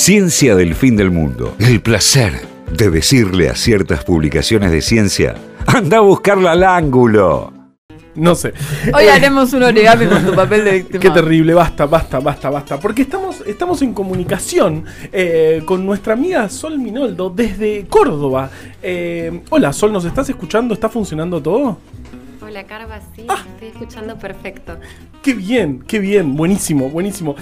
Ciencia del fin del mundo. El placer de decirle a ciertas publicaciones de ciencia, anda a buscarla al ángulo. No sé. Hoy Eh, haremos un origami con tu papel de víctima. Qué terrible, basta, basta, basta, basta. Porque estamos, estamos en comunicación eh, con nuestra amiga Sol Minoldo desde Córdoba. Eh, hola, Sol, ¿nos estás escuchando? ¿Está funcionando todo? Hola Carva, sí, Ah. estoy escuchando perfecto. Qué bien, qué bien, buenísimo, buenísimo.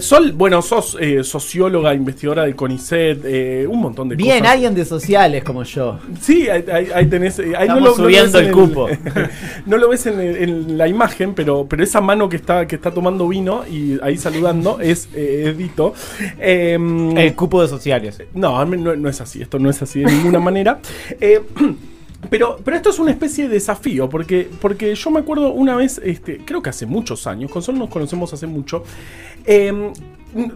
Sol, bueno, sos eh, socióloga, investigadora de CONICET, eh, un montón de Bien, cosas. alguien de sociales como yo. Sí, ahí, ahí- ahí tenés. eh, Ahí Estamos subiendo ves el en cupo. no lo ves en, el- en la imagen, pero, pero esa mano que está, que está tomando vino y ahí saludando es eh, Edito. Em, El cupo de sociales. no, no, no es así, esto no es así de ninguna manera. Pero, pero esto es una especie de desafío, porque, porque yo me acuerdo una vez, este, creo que hace muchos años, con Sol nos conocemos hace mucho, eh,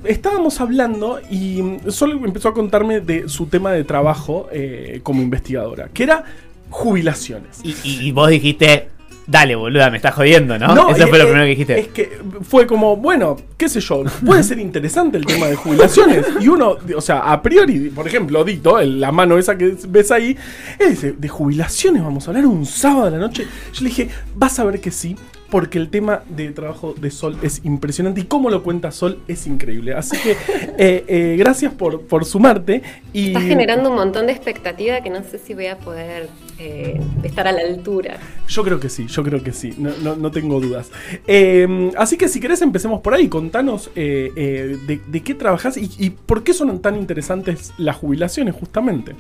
estábamos hablando y Sol empezó a contarme de su tema de trabajo eh, como investigadora, que era jubilaciones. Y vos dijiste, dale, boluda, me estás jodiendo, ¿no? No, Eso eh, fue lo eh, primero que dijiste. Es que fue como, bueno, qué sé yo, puede ser interesante el tema de jubilaciones. Y uno, o sea, a priori, por ejemplo, Dito, el- la mano esa que ves ahí, él dice, de jubilaciones vamos a hablar un sábado a la noche. Yo le dije, vas a ver que sí. Porque el tema de trabajo de Sol es impresionante y cómo lo cuenta Sol es increíble. Así que eh, eh, gracias por, por sumarte. Y Estás generando un montón de expectativa que no sé si voy a poder eh, estar a la altura. Yo creo que sí, yo creo que sí, no, no- no tengo dudas. Eh, así que si querés empecemos por ahí, contanos de, de qué trabajas y, y por qué son tan interesantes las jubilaciones justamente.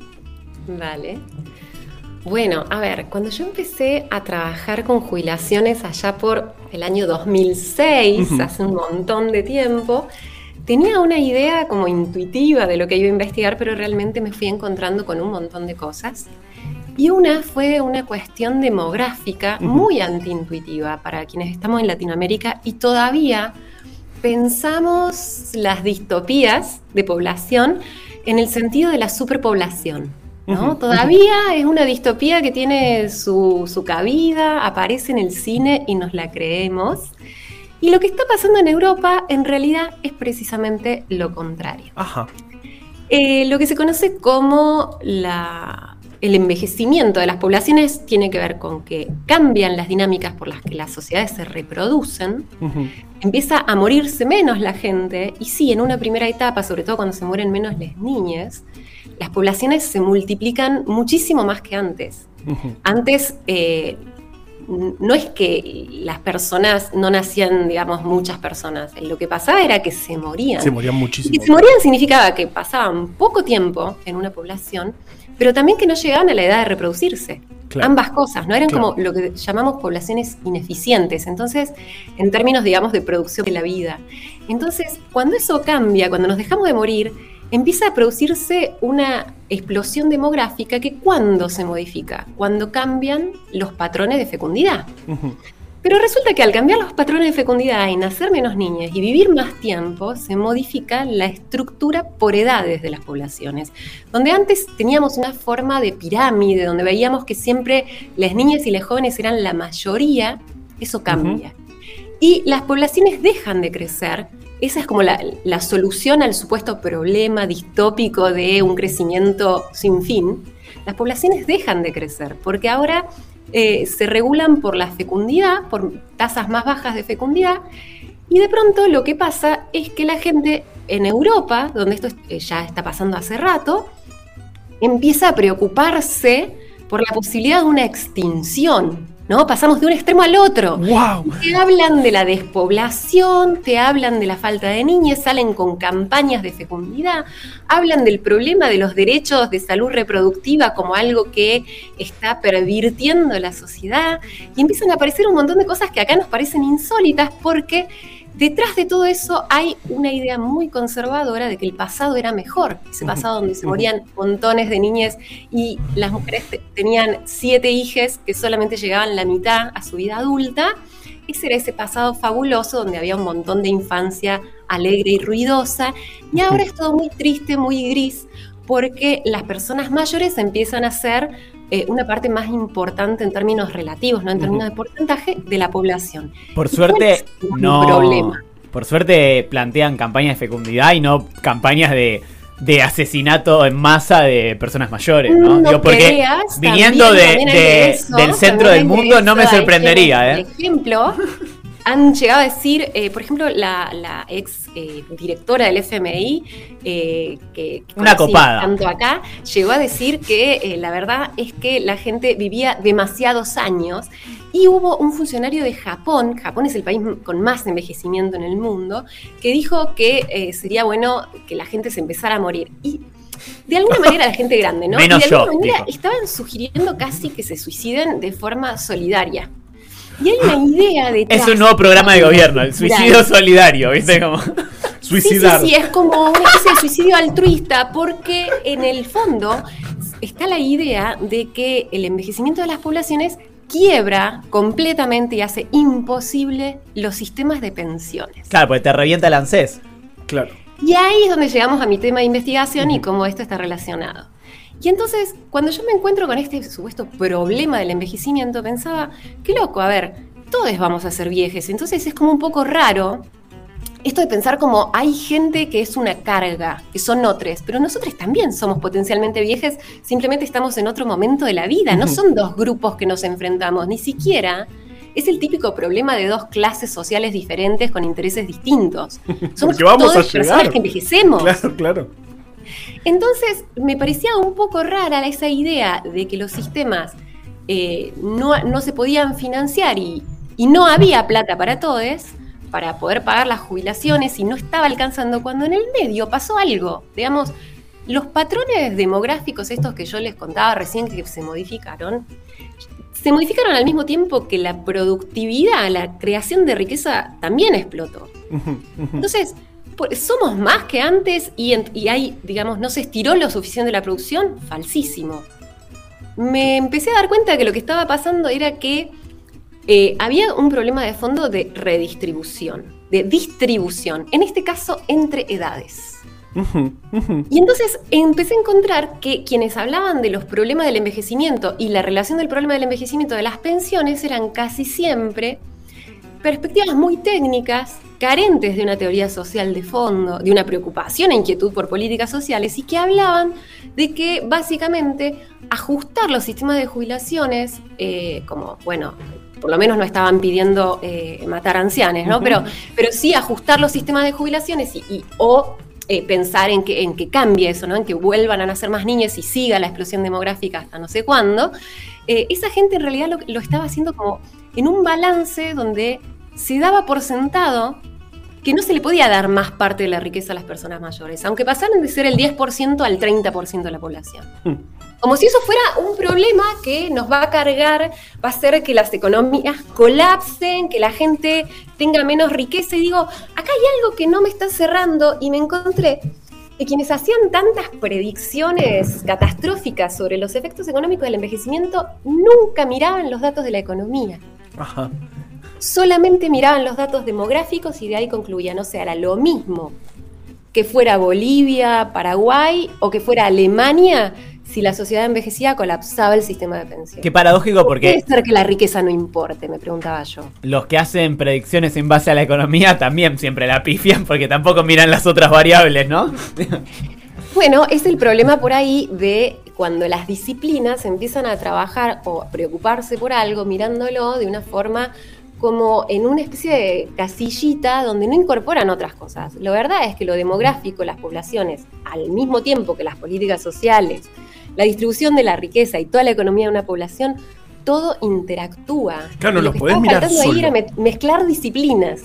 Vale. Bueno, a ver, cuando yo empecé a trabajar con jubilaciones allá por el año 2006, Ujú. hace un montón de tiempo, tenía una idea como intuitiva de lo que iba a investigar, pero realmente me fui encontrando con un montón de cosas. Y una fue una cuestión demográfica muy antiintuitiva para quienes estamos en Latinoamérica y todavía pensamos las distopías de población en el sentido de la superpoblación. ¿No? Todavía es una distopía que tiene su, su cabida, aparece en el cine y nos la creemos. Y lo que está pasando en Europa en realidad es precisamente lo contrario. Ajá. Eh, lo que se conoce como la- el envejecimiento de las poblaciones tiene que ver con que cambian las dinámicas por las que las sociedades se reproducen, empieza a morirse menos la gente y sí, en una primera etapa, sobre todo cuando se mueren menos las niñas, las poblaciones se multiplican muchísimo más que antes. Antes eh, no es que las personas no nacían, digamos, muchas personas, lo que pasaba era que se morían. Se morían Y muchísimo. que se morían significaba que pasaban poco tiempo en una población, pero también que no llegaban a la edad de reproducirse. Claro. Ambas cosas, ¿no? Eran Claro. como lo que llamamos poblaciones ineficientes, entonces, en términos, digamos, de producción de la vida. Entonces, cuando eso cambia, cuando nos dejamos de morir, empieza a producirse una explosión demográfica que cuando se modifica, cuando cambian los patrones de fecundidad. Pero resulta que al cambiar los patrones de fecundidad y nacer menos niñas y vivir más tiempo, se modifica la estructura por edades de las poblaciones. Donde antes teníamos una forma de pirámide, donde veíamos que siempre las niñas y las jóvenes eran la mayoría, eso cambia. Y las poblaciones dejan de crecer. Esa es como la, solución al supuesto problema distópico de un crecimiento sin fin. Las poblaciones dejan de crecer porque ahora eh, se regulan por la fecundidad, por tasas más bajas de fecundidad, y de pronto lo que pasa es que la gente en Europa, donde esto eh, ya está pasando hace rato, empieza a preocuparse por la posibilidad de una extinción, ¿no? Pasamos de un extremo al otro. ¡Wow! Te hablan de la despoblación, te hablan de la falta de niñas, salen con campañas de fecundidad, hablan del problema de los derechos de salud reproductiva como algo que está pervirtiendo la sociedad y empiezan a aparecer un montón de cosas que acá nos parecen insólitas porque detrás de todo eso hay una idea muy conservadora de que el pasado era mejor, ese pasado donde se morían montones de niñas y las mujeres te- tenían siete hijas que solamente llegaban la mitad a su vida adulta. Ese era ese pasado fabuloso donde había un montón de infancia alegre y ruidosa. Y ahora es todo muy triste, muy gris, porque las personas mayores empiezan a ser eh, una parte más importante en términos relativos, no en términos de porcentaje, de la población. Por ¿Y cuál suerte, no. problema? Por suerte plantean campañas de fecundidad y no campañas de, de asesinato en masa de personas mayores, ¿no? No Digo, porque creas, viniendo también- de, también hay de- eso, del centro del mundo no me sorprendería, ¿eh? Por ejemplo, han llegado a decir, eh, por ejemplo, la, la ex eh, directora del FMI, eh, que, que Una copada. tanto acá, llegó a decir que eh, la verdad es que la gente vivía demasiados años y hubo un funcionario de Japón, Japón es el país con más envejecimiento en el mundo, que dijo que sería bueno que la gente se empezara a morir. Y de alguna manera la gente grande, ¿no? Menos y de alguna yo, manera dijo. estaban sugiriendo casi que se suiciden de forma solidaria. Y hay una idea detrás. Es un nuevo programa de gobierno, el suicidio solidario, ¿viste? Como... Suicidar. Sí, sí, sí, es como una especie de suicidio altruista, porque en el fondo está la idea de que el envejecimiento de las poblaciones quiebra completamente y hace imposible los sistemas de pensiones. Claro, porque te revienta el ANSES. Claro. Y ahí es donde llegamos a mi tema de investigación y cómo esto está relacionado. Y entonces, cuando yo me encuentro con este supuesto problema del envejecimiento, pensaba, qué loco, a ver, todos vamos a ser viejes, entonces es como un poco raro esto de pensar como hay gente que es una carga, que son otros, pero nosotros también somos potencialmente viejes, simplemente estamos en otro momento de la vida, no son dos grupos que nos enfrentamos, ni siquiera es el típico problema de dos clases sociales diferentes con intereses distintos. Somos Porque vamos todas a personas llegar. que envejecemos. Claro, claro. Entonces, me parecía un poco rara esa idea de que los sistemas eh, no, no se podían financiar y, y no había plata para todos para poder pagar las jubilaciones y no estaba alcanzando cuando en el medio pasó algo. Digamos, los patrones demográficos estos que yo les contaba recién que se modificaron, se modificaron al mismo tiempo que la productividad, la creación de riqueza también explotó. Entonces, somos más que antes y, en- y hay, digamos, no se estiró lo suficiente la producción, falsísimo. Me empecé a dar cuenta de que lo que estaba pasando era que eh, había un problema de fondo de redistribución, de distribución, en este caso entre edades. Y entonces empecé a encontrar que quienes hablaban de los problemas del envejecimiento y la relación del problema del envejecimiento de las pensiones eran casi siempre perspectivas muy técnicas, carentes de una teoría social de fondo, de una preocupación e inquietud por políticas sociales y que hablaban de que básicamente ajustar los sistemas de jubilaciones, eh, como, bueno, por lo menos no estaban pidiendo eh, matar ancianes, ¿no? Pero, pero sí ajustar los sistemas de jubilaciones y, y- o eh, pensar en que, en que cambie eso, ¿no? En que vuelvan a nacer más niños y siga la explosión demográfica hasta no sé cuándo. Eh, esa gente en realidad lo, lo estaba haciendo como en un balance donde se daba por sentado que no se le podía dar más parte de la riqueza a las personas mayores, aunque pasaran de ser el 10% al 30% de la población. Como si eso fuera un problema que nos va a cargar, va a hacer que las economías colapsen, que la gente tenga menos riqueza. Y digo, acá hay algo que no me está cerrando y me encontré que quienes hacían tantas predicciones catastróficas sobre los efectos económicos del envejecimiento nunca miraban los datos de la economía Ajá. solamente miraban los datos demográficos y de ahí concluían, o sea, era lo mismo que fuera Bolivia, Paraguay o que fuera Alemania, si la sociedad envejecía colapsaba el sistema de pensiones. Qué paradójico Puede porque ser que la riqueza no importe, me preguntaba yo. los que hacen predicciones en base a la economía también siempre la pifian porque tampoco miran las otras variables, ¿no? Bueno, es el problema por ahí de cuando las disciplinas empiezan a trabajar o a preocuparse por algo mirándolo de una forma como en una especie de casillita donde no incorporan otras cosas. Lo verdad es que lo demográfico, las poblaciones, al mismo tiempo que las políticas sociales, la distribución de la riqueza y toda la economía de una población, todo interactúa. Claro, lo los que podés mirar faltando ahí solo. era me- mezclar disciplinas.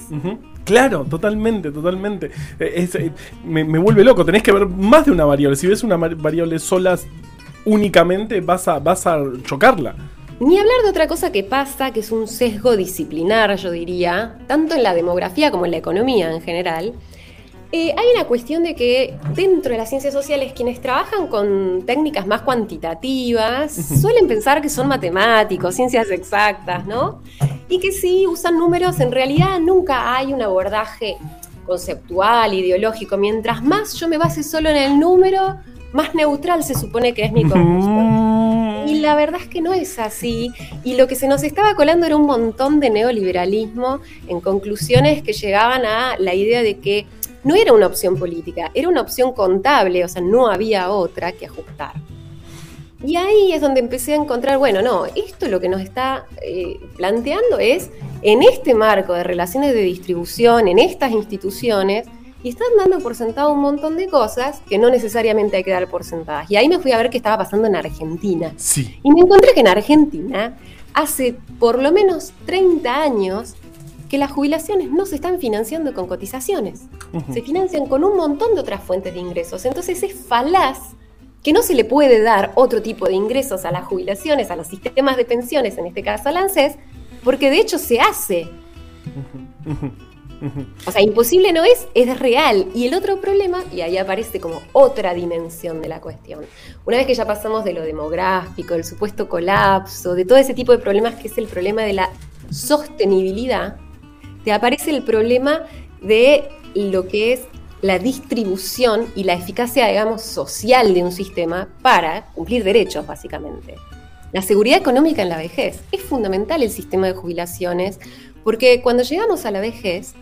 Claro, totalmente, totalmente. Eh, es, me, me vuelve loco, tenés que ver más de una variable. Si ves una variable sola únicamente, vas a, vas a chocarla. Ni hablar de otra cosa que pasa, que es un sesgo disciplinar, yo diría, tanto en la demografía como en la economía en general. Eh, hay una cuestión de que dentro de las ciencias sociales quienes trabajan con técnicas más cuantitativas suelen pensar que son matemáticos, ciencias exactas, ¿no? Y que si usan números, en realidad nunca hay un abordaje conceptual, ideológico. Mientras más yo me base solo en el número, más neutral se supone que es mi conclusión. Y la verdad es que no es así. Y lo que se nos estaba colando era un montón de neoliberalismo en conclusiones que llegaban a la idea de que no era una opción política, era una opción contable, o sea, no había otra que ajustar. Y ahí es donde empecé a encontrar, bueno, no, esto lo que nos está eh, planteando es, en este marco de relaciones de distribución, en estas instituciones, y están dando por sentado un montón de cosas que no necesariamente hay que dar por sentadas. Y ahí me fui a ver qué estaba pasando en Argentina. Sí. Y me encontré que en Argentina, hace por lo menos 30 años, que las jubilaciones no se están financiando con cotizaciones. Se financian con un montón de otras fuentes de ingresos. Entonces es falaz que no se le puede dar otro tipo de ingresos a las jubilaciones, a los sistemas de pensiones, en este caso al ANSES, porque de hecho se hace. O sea, imposible no es, es real. Y el otro problema, y ahí aparece como otra dimensión de la cuestión, una vez que ya pasamos de lo demográfico, del supuesto colapso, de todo ese tipo de problemas que es el problema de la sostenibilidad, te aparece el problema de lo que es la distribución y la eficacia, digamos, social de un sistema para cumplir derechos, básicamente. La seguridad económica en la vejez. Es fundamental el sistema de jubilaciones porque cuando llegamos a la vejez,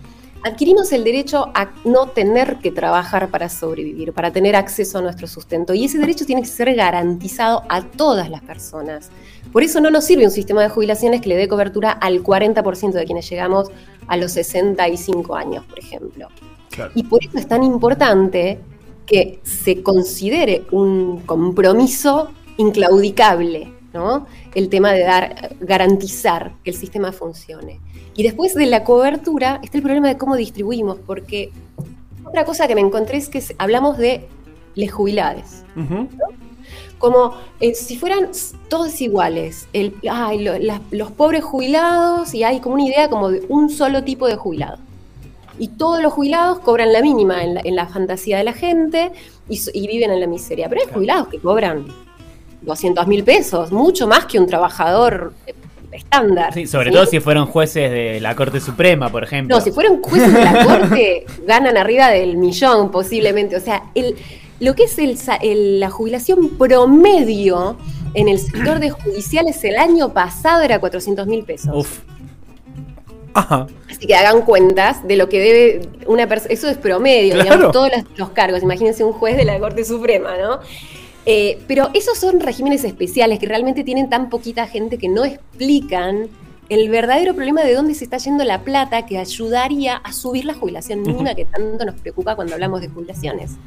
adquirimos el derecho a no tener que trabajar para sobrevivir, para tener acceso a nuestro sustento. Y ese derecho tiene que ser garantizado a todas las personas. Por eso no nos sirve un sistema de jubilaciones que le dé cobertura al 40% de quienes llegamos a los 65 años, por ejemplo. Claro. Y por eso es tan importante que se considere un compromiso inclaudicable, ¿no? El tema de dar, garantizar que el sistema funcione. Y después de la cobertura está el problema de cómo distribuimos, porque otra cosa que me encontré es que hablamos de les jubilades, como eh, si fueran todos iguales. El, lo- los pobres jubilados, y hay como una idea como de un solo tipo de jubilado. Y todos los jubilados cobran la mínima en la, en la fantasía de la gente y, y viven en la miseria. Pero hay jubilados que cobran 200 mil pesos, mucho más que un trabajador estándar. Sí, sobre ¿sí? todo si fueron jueces de la Corte Suprema, por ejemplo. No, si fueran jueces de la corte, ganan arriba del millón posiblemente. O sea, el, lo que es el, sa- el- la jubilación promedio en el sector de judiciales el año pasado era 400 mil pesos. Uf, Ajá. Así que hagan cuentas de lo que debe una persona. Eso es promedio, Claro. digamos, todos los, los cargos. Imagínense un juez de la Corte Suprema, ¿no? Eh, pero esos son regímenes especiales que realmente tienen tan poquita gente que no explican el verdadero problema de dónde se está yendo la plata que ayudaría a subir la jubilación mínima que tanto nos preocupa cuando hablamos de jubilaciones.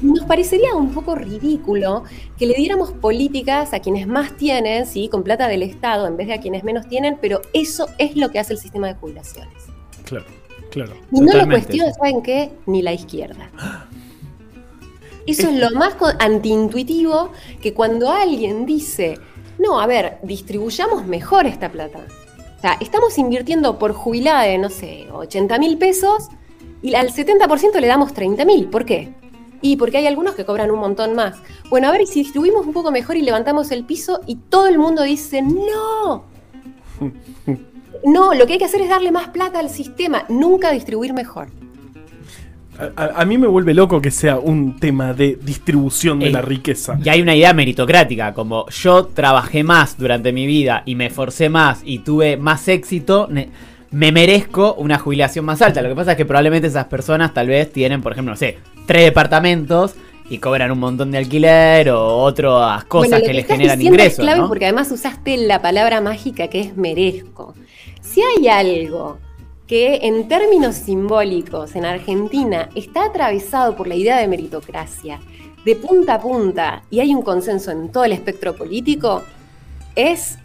Y Nos parecería un poco ridículo que le diéramos políticas a quienes más tienen, sí, con plata del Estado, en vez de a quienes menos tienen, pero eso es lo que hace el sistema de jubilaciones. Claro, claro. Y no lo cuestiona, ¿saben qué? Ni la izquierda. Eso es lo más antiintuitivo que cuando alguien dice, no, a ver, distribuyamos mejor esta plata. O sea, estamos invirtiendo por jubilada de, no sé, 80 mil pesos y al 70% le damos 30 mil. ¿Por qué? Y porque hay algunos que cobran un montón más. Bueno, a ver, y si distribuimos un poco mejor y levantamos el piso y todo el mundo dice, no. No, lo que hay que hacer es darle más plata al sistema, nunca distribuir mejor. A, mí me vuelve loco que sea un tema de distribución de Ey. la riqueza. y hay una idea meritocrática, como yo trabajé más durante mi vida y me esforcé más y tuve más éxito, me merezco una jubilación más alta. Lo que pasa es que probablemente esas personas tal vez tienen, por ejemplo, no sé, tres departamentos y cobran un montón de alquiler o otras cosas Bueno, que les generan ingresos. Es clave ¿no? porque además usaste la palabra mágica que es merezco. Si hay algo que en términos simbólicos en Argentina está atravesado por la idea de meritocracia de punta a punta y hay un consenso en todo el espectro político, es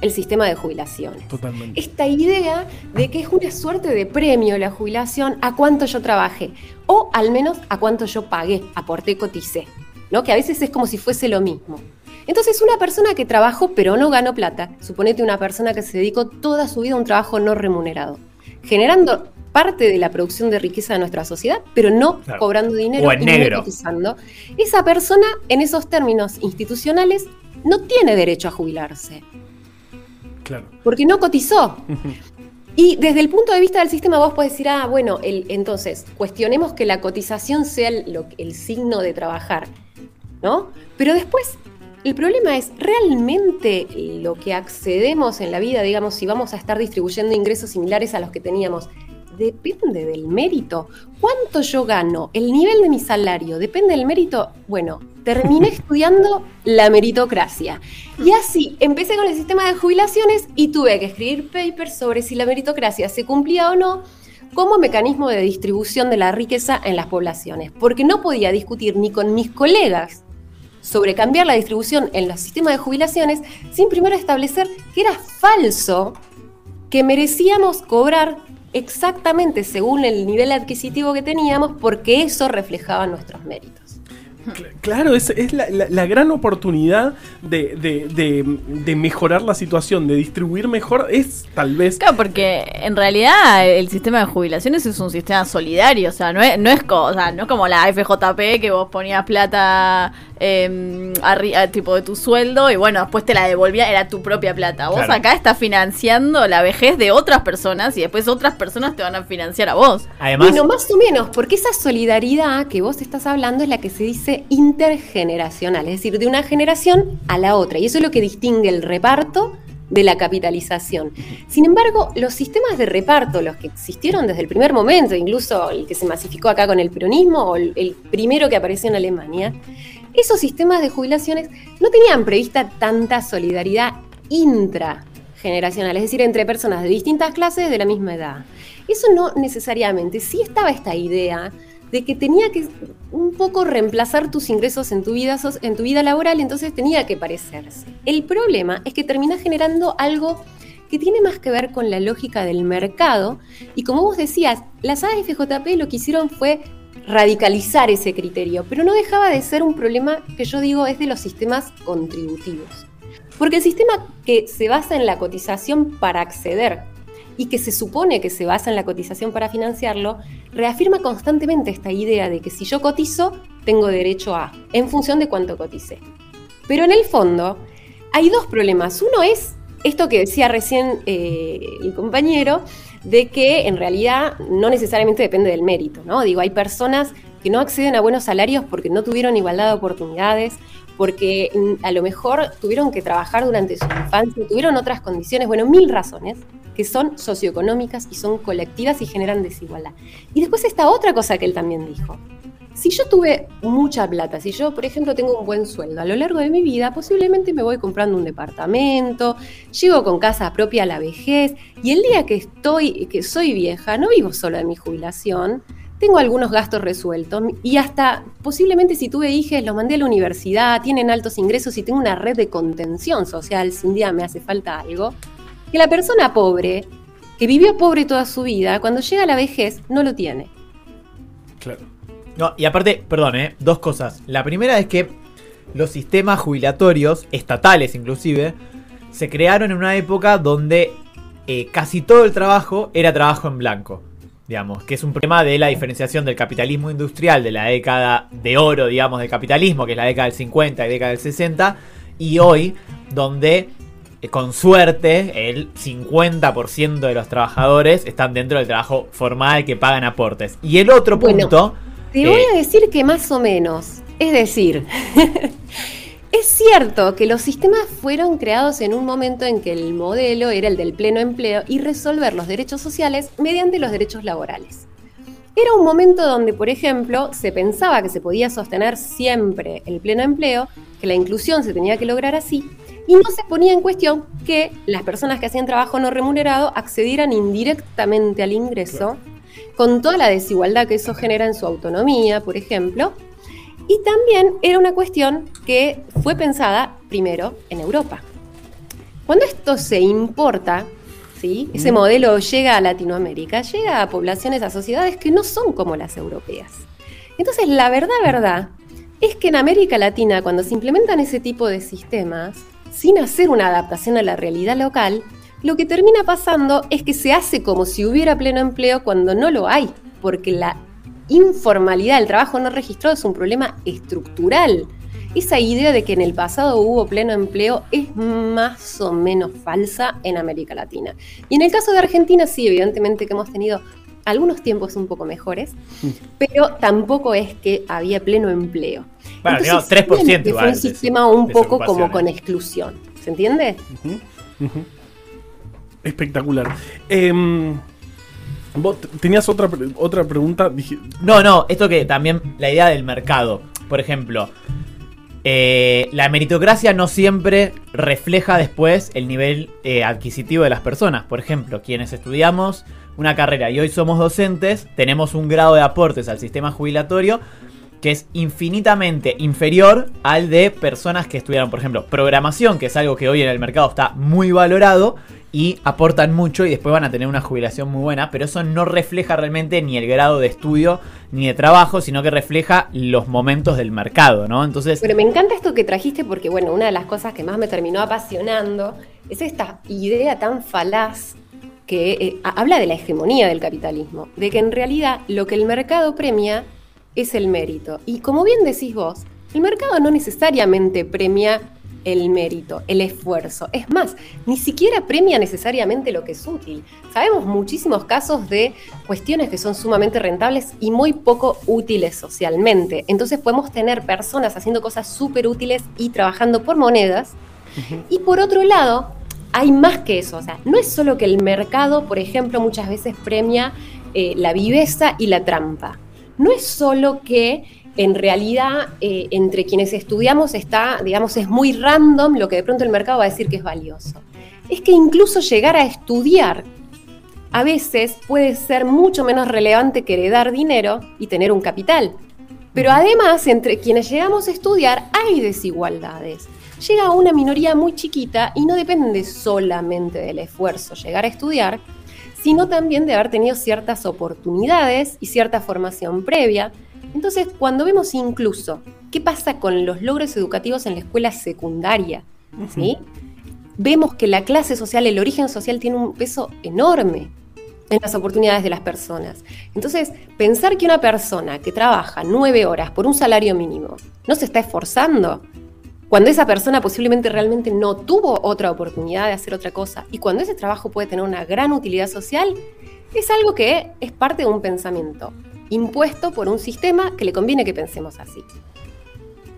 el sistema de jubilaciones. Totalmente. Esta idea de que es una suerte de premio la jubilación a cuánto yo trabajé, o al menos a cuánto yo pagué, aporté, coticé, ¿no? Que a veces es como si fuese lo mismo. Entonces, una persona que trabajó pero no ganó plata, suponete una persona que se dedicó toda su vida a un trabajo no remunerado, generando parte de la producción de riqueza de nuestra sociedad, pero no Claro. cobrando dinero O en y no negro. cotizando, esa persona, en esos términos institucionales, no tiene derecho a jubilarse Claro. porque no cotizó. Y desde el punto de vista del sistema vos podés decir, ah, bueno, el- entonces, cuestionemos que la cotización sea el, lo- el signo de trabajar, ¿no? Pero después, El problema es, ¿realmente lo que accedemos en la vida, digamos, si vamos a estar distribuyendo ingresos similares a los que teníamos, depende del mérito? ¿Cuánto yo gano? ¿El nivel de mi salario depende del mérito? Bueno, terminé estudiando la meritocracia. Y así, empecé con el sistema de jubilaciones y tuve que escribir papers sobre si la meritocracia se cumplía o no como mecanismo de distribución de la riqueza en las poblaciones, porque no podía discutir ni con mis colegas sobre cambiar la distribución en los sistemas de jubilaciones sin primero establecer que era falso que merecíamos cobrar exactamente según el nivel adquisitivo que teníamos porque eso reflejaba nuestros méritos. Cl- Claro, es, es la, la- la gran oportunidad de, de- de- de mejorar la situación, de distribuir mejor, es tal vez... Claro, porque en realidad el sistema de jubilaciones es un sistema solidario, o sea, no es, no es, co- o sea, no como la FJP que vos ponías plata eh, arri- a- tipo de tu sueldo y bueno, después te la devolvía, era tu propia plata. Vos Claro. acá estás financiando la vejez de otras personas y después otras personas te van a financiar a vos. Además, bueno, más o menos, porque esa solidaridad que vos estás hablando es la que se dice intergeneracional, es decir, de una generación a la otra. Y eso es lo que distingue el reparto de la capitalización. Sin embargo, los sistemas de reparto, los que existieron desde el primer momento, incluso el que se masificó acá con el peronismo o el, primero que apareció en Alemania, esos sistemas de jubilaciones no tenían prevista tanta solidaridad intrageneracional, es decir, entre personas de distintas clases de la misma edad. Eso no necesariamente, sí estaba esta idea de que tenía que un poco reemplazar tus ingresos en tu vida, en tu vida laboral, entonces tenía que parecerse. El problema es que termina generando algo que tiene más que ver con la lógica del mercado y como vos decías, las AFJP lo que hicieron fue radicalizar ese criterio, pero no dejaba de ser un problema que yo digo es de los sistemas contributivos. Porque el sistema que se basa en la cotización para acceder y que se supone que se basa en la cotización para financiarlo, reafirma constantemente esta idea de que si yo cotizo, tengo derecho a, en función de cuánto cotice. Pero en el fondo, hay dos problemas. Uno es esto que decía recién eh, el compañero, de que en realidad no necesariamente depende del mérito, ¿no? Digo, hay personas que no acceden a buenos salarios porque no tuvieron igualdad de oportunidades, porque mm, a lo mejor tuvieron que trabajar durante su infancia, tuvieron otras condiciones, bueno, mil razones que son socioeconómicas y son colectivas y generan desigualdad. Y después está otra cosa que él también dijo. Si yo tuve mucha plata, si yo, por ejemplo, tengo un buen sueldo a lo largo de mi vida, posiblemente me voy comprando un departamento, llego con casa propia a la vejez y el día que estoy, que soy vieja, no vivo solo de mi jubilación, tengo algunos gastos resueltos y hasta posiblemente si tuve hijos los mandé a la universidad, tienen altos ingresos y tengo una red de contención social si un día me hace falta algo, que la persona pobre, que vivió pobre toda su vida, cuando llega a la vejez no lo tiene. Claro. No, y aparte, perdón, ¿eh? dos cosas. La primera es que los sistemas jubilatorios, estatales inclusive, se crearon en una época donde eh, casi todo el trabajo era trabajo en blanco. Digamos, que es un problema de la diferenciación del capitalismo industrial de la década de oro, digamos, del capitalismo, que es la década del 50 y década del 60, y hoy, donde con suerte el 50% de los trabajadores están dentro del trabajo formal que pagan aportes. Y el otro Bueno, punto... Te Eh. voy a decir que más o menos. Es decir, es cierto que los sistemas fueron creados en un momento en que el modelo era el del pleno empleo y resolver los derechos sociales mediante los derechos laborales. Era un momento donde, por ejemplo, se pensaba que se podía sostener siempre el pleno empleo, que la inclusión se tenía que lograr así, y no se ponía en cuestión que las personas que hacían trabajo no remunerado accedieran indirectamente al ingreso, con toda la desigualdad que eso genera en su autonomía, por ejemplo. Y también era una cuestión que fue pensada primero en Europa. Cuando esto se importa, ¿sí? ese modelo llega a Latinoamérica, llega a poblaciones, a sociedades que no son como las europeas. Entonces, la verdad, verdad, es que en América Latina, cuando se implementan ese tipo de sistemas, sin hacer una adaptación a la realidad local, lo que termina pasando es que se hace como si hubiera pleno empleo cuando no lo hay, porque la informalidad, el trabajo no registrado es un problema estructural. Esa idea de que en el pasado hubo pleno empleo es más o menos falsa en América Latina. Y en el caso de Argentina, sí, evidentemente que hemos tenido algunos tiempos un poco mejores, Mm. pero tampoco es que había pleno empleo. Bueno, digamos, Entonces, 3% también que igual fue un de- sistema un poco como desocupación, con ¿eh? exclusión. ¿Se entiende? Espectacular. Em, vos tenías otra, otra pregunta. Dije, No, no, esto que también la idea del mercado. Por ejemplo, eh, la meritocracia no siempre refleja después el nivel eh, adquisitivo de las personas. Por ejemplo, quienes estudiamos una carrera y hoy somos docentes, tenemos un grado de aportes al sistema jubilatorio que es infinitamente inferior al de personas que estudiaron, por ejemplo, programación, que es algo que hoy en el mercado está muy valorado y aportan mucho y después van a tener una jubilación muy buena, pero eso no refleja realmente ni el grado de estudio ni de trabajo, sino que refleja los momentos del mercado, ¿no? Entonces, Pero me encanta esto que trajiste porque, bueno, una de las cosas que más me terminó apasionando es esta idea tan falaz que eh, ha- habla de la hegemonía del capitalismo, de que en realidad lo que el mercado premia es el mérito. Y como bien decís vos, el mercado no necesariamente premia el mérito, el esfuerzo. Es más, ni siquiera premia necesariamente lo que es útil. Sabemos muchísimos casos de cuestiones que son sumamente rentables y muy poco útiles socialmente. Entonces podemos tener personas haciendo cosas súper útiles y trabajando por monedas. Y por otro lado, hay más que eso. O sea, no es solo que el mercado, por ejemplo, muchas veces premia eh, la viveza y la trampa. No es solo que en realidad eh, entre quienes estudiamos está, digamos, es muy random lo que de pronto el mercado va a decir que es valioso. Es que incluso llegar a estudiar a veces puede ser mucho menos relevante que heredar dinero y tener un capital. Pero además, entre quienes llegamos a estudiar hay desigualdades. Llega una minoría muy chiquita y no depende solamente del esfuerzo llegar a estudiar, sino también de haber tenido ciertas oportunidades y cierta formación previa. Entonces, cuando vemos incluso qué pasa con los logros educativos en la escuela secundaria, ¿sí? vemos que la clase social, el origen social tiene un peso enorme en las oportunidades de las personas. Entonces, pensar que una persona que trabaja nueve horas por un salario mínimo no se está esforzando, cuando esa persona posiblemente realmente no tuvo otra oportunidad de hacer otra cosa y cuando ese trabajo puede tener una gran utilidad social, es algo que es parte de un pensamiento impuesto por un sistema que le conviene que pensemos así.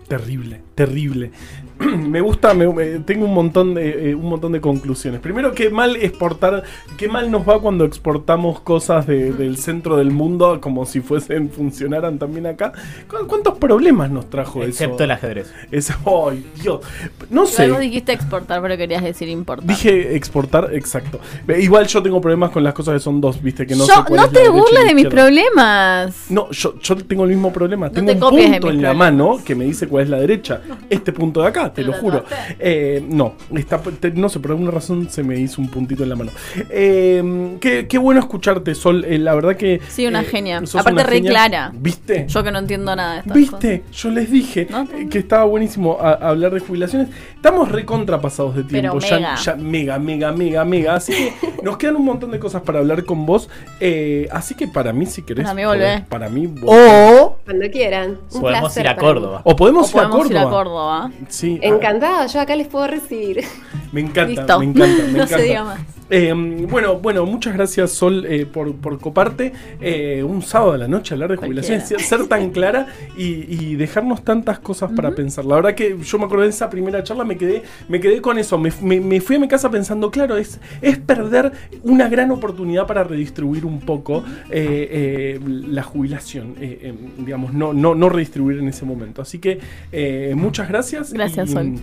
Terrible, terrible. me gusta, me- me- tengo un montón de eh, un montón de conclusiones. Primero, qué mal exportar, qué mal nos va cuando exportamos cosas de- del centro del mundo como si fuesen funcionaran también acá. ¿Cu- ¿Cuántos problemas nos trajo excepto eso? el ajedrez. Eso, ay, Dios. No sé. Luego dijiste exportar, pero querías decir importar. Dije exportar, exacto. Igual yo tengo problemas con las cosas que son dos, viste, que no Yo- sé cuál no te burles de mis problemas. No, yo, yo tengo el mismo problema. tengo te un punto en la mano que me dice cuál es la derecha. Este punto de acá, te lo juro. Eh, no, está, te- no sé, por alguna razón se me hizo un puntito en la mano. Eh, qué, qué bueno escucharte, Sol. Eh, la verdad que. Sí, una eh, genia. Aparte una re genia. clara. ¿Viste? Yo que no entiendo nada de esto. ¿Viste? Yo les dije No, eh, que estaba buenísimo a- hablar de jubilaciones. Estamos recontrapasados de tiempo. Pero mega. ya mega, mega, mega, mega. Así que nos quedan un montón de cosas para hablar con vos. Eh, así que para mí, si querés. Para mí volvé. podés- Para mí, vos- O Cuando quieran. Un podemos placer ir a. Córdoba. O podemos, O podemos ir a ir Córdoba. a Córdoba. Sí. Encantado, yo acá les puedo recibir. Me encanta, Listo. me encanta, me No se encanta. diga más. Eh, bueno, bueno, muchas gracias Sol eh, por, por coparte. Eh, un sábado a la noche hablar de jubilaciones, ser, ser tan clara y, y dejarnos tantas cosas para pensar. La verdad que yo me acuerdo de esa primera charla, me quedé, me quedé con eso. Me, me- me fui a mi casa pensando, claro, es, es perder una gran oportunidad para redistribuir un poco eh, eh, la jubilación. eh, eh, digamos, no, no, no redistribuir en ese momento. Así que eh, muchas gracias. Gracias, y, Sol.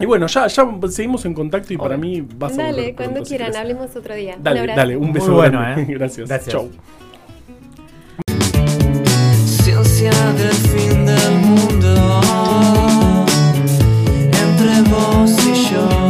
Y bueno, ya, ya seguimos en contacto y para mí vas a volver Dale, cuando quieran, querés hablemos otro día. Dale, un dale, un beso. Muy bueno, eh. Gracias. Gracias. Chau. Ciencia del fin del mundo entre vos y yo.